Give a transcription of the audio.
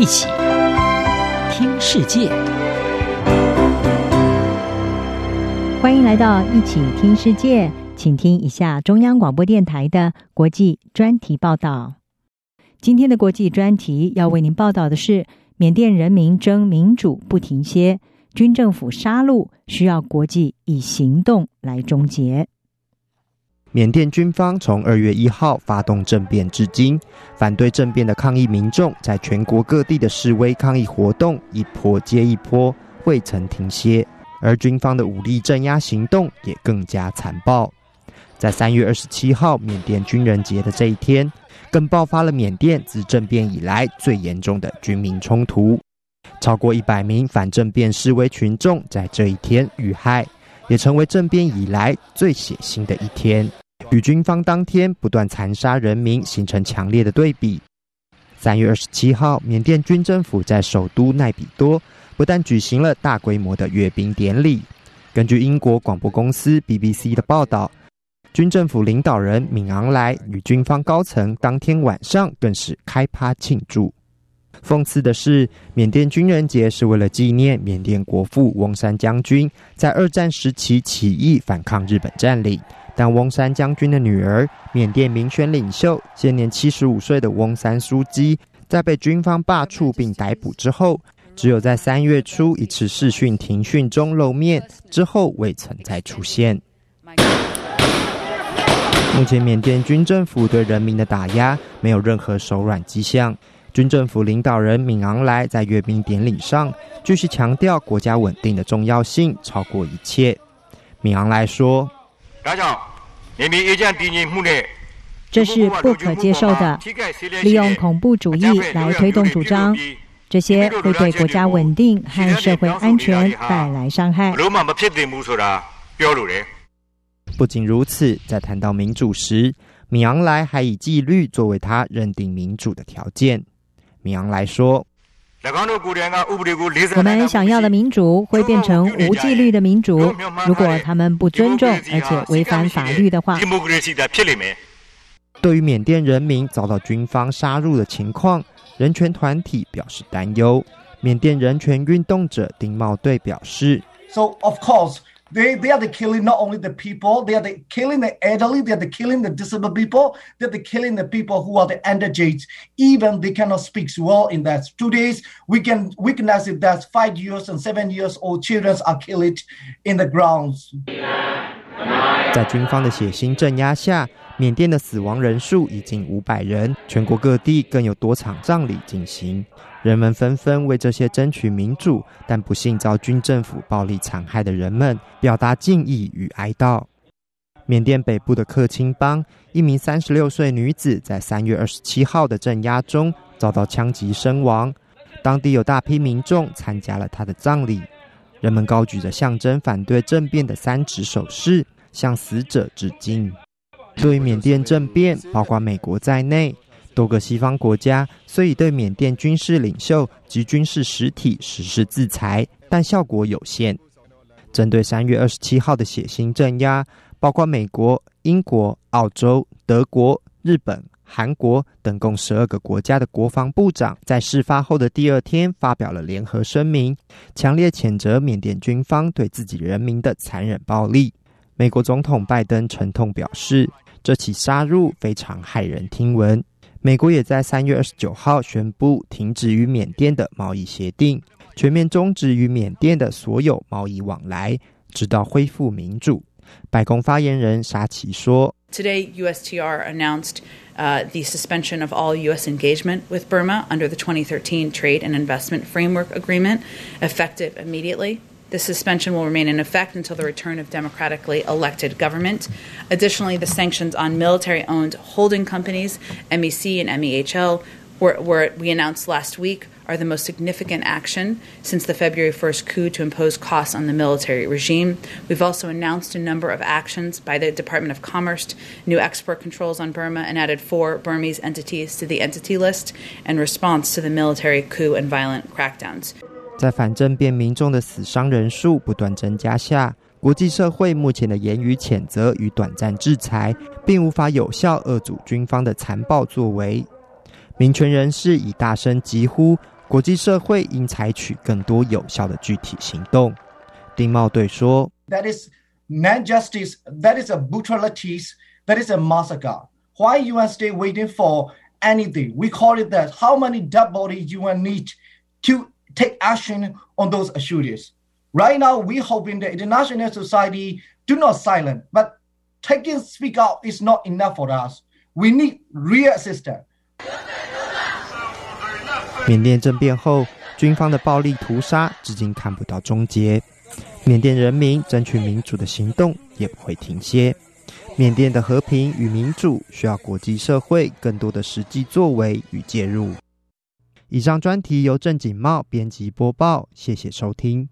一起听世界，欢迎来到一起听世界，请听一下中央广播电台的国际专题报道。今天的国际专题要为您报道的是：缅甸人民争民主不停歇，军政府杀戮需要国际以行动来终结。缅甸军方从二月一号发动政变至今，反对政变的抗议民众在全国各地的示威抗议活动一波接一波，未曾停歇。而军方的武力镇压行动也更加残暴。在三月二十七号缅甸军人节的这一天，更爆发了缅甸自政变以来最严重的军民冲突，超过一百名反政变示威群众在这一天遇害，也成为政变以来最血腥的一天。与军方当天不断残杀人民形成强烈的对比。三月二十七号，缅甸军政府在首都奈比多不但举行了大规模的阅兵典礼，根据英国广播公司 BBC 的报道，军政府领导人敏昂莱与军方高层当天晚上更是开趴庆祝。讽刺的是，缅甸军人节是为了纪念缅甸国父翁山将军在二战时期起义反抗日本占领。但翁山将军的女儿，缅甸民选领袖、现年七十五岁的翁山苏姬，在被军方罢黜并逮捕之后，只有在三月初一次视讯庭讯中露面，之后未曾再出现。目前，缅甸军政府对人民的打压没有任何手软迹象。军政府领导人敏昂莱在阅兵典礼上继续强调国家稳定的重要性超过一切。敏昂莱说。这是不可接受的，利用恐怖主义来推动主张，这些会对国家稳定和社会安全带来伤害。不仅如此，在谈到民主时，米昂莱还以纪律作为他认定民主的条件。敏昂来说。我们想要的民主会变成无纪律的民主，如果他们不尊重而且违反法律的话。对于缅甸人民遭到军方杀入的情况，人权团体表示担忧。缅甸人权运动者丁茂队表示：“So of course.” They they are the killing not only the people, they are the killing the elderly, they are the killing the disabled people, they are the killing the people who are the underage. Even they cannot speak well in that. Two days we can witness it that five years and seven years old children are killed in the grounds. 在军方的血腥镇压下，缅甸的死亡人数已经五百人，全国各地更有多场葬礼进行。 人们纷纷为这些争取民主但不幸遭军政府暴力残害的人们表达敬意与哀悼。缅甸北部的克钦邦，一名三十六岁女子在三月二十七号的镇压中遭到枪击身亡，当地有大批民众参加了她的葬礼，人们高举着象征反对政变的三指手势，向死者致敬。对于缅甸政变，包括美国在内。多个西方国家虽已对缅甸军事领袖及军事实体实施制裁，但效果有限。针对三月二十七号的血腥镇压，包括美国、英国、澳洲、德国、日本、韩国等共十二个国家的国防部长，在事发后的第二天发表了联合声明，强烈谴责缅甸军方对自己人民的残忍暴力。美国总统拜登沉痛表示，这起杀戮非常骇人听闻。美国也在三月二十九号宣布停止与缅甸的贸易协定，全面终止与缅甸的所有贸易往来，直到恢复民主。白宫发言人沙奇说：“Today, USTR announced, uh, the suspension of all U.S. engagement with Burma under the 2013 Trade and Investment Framework Agreement, effective immediately.” The suspension will remain in effect until the return of democratically elected government. Additionally, the sanctions on military owned holding companies, MEC and MEHL, were, were, we announced last week, are the most significant action since the February 1st coup to impose costs on the military regime. We've also announced a number of actions by the Department of Commerce, new export controls on Burma, and added four Burmese entities to the entity list in response to the military coup and violent crackdowns. 在反政变民众的死伤人数不断增加下，国际社会目前的言语谴责与短暂制裁，并无法有效遏阻军方的残暴作为。民权人士以大声疾呼：“国际社会应采取更多有效的具体行动。丁茂对说：“That is not justice. That is a brutalities. That is a massacre. Why UN stay waiting for anything? We call it that. How many dead bodies UN need to take action on those issues? Right now, we hope in the international society do not silent, but taking speak out is not enough for us. We need real assistance.” 缅甸政变后，军方的暴力屠杀至今看不到终结。缅甸人民争取民主的行动也不会停歇。缅甸的和平与民主需要国际社会更多的实际作为与介入。以上专题由郑景茂编辑播报，谢谢收听。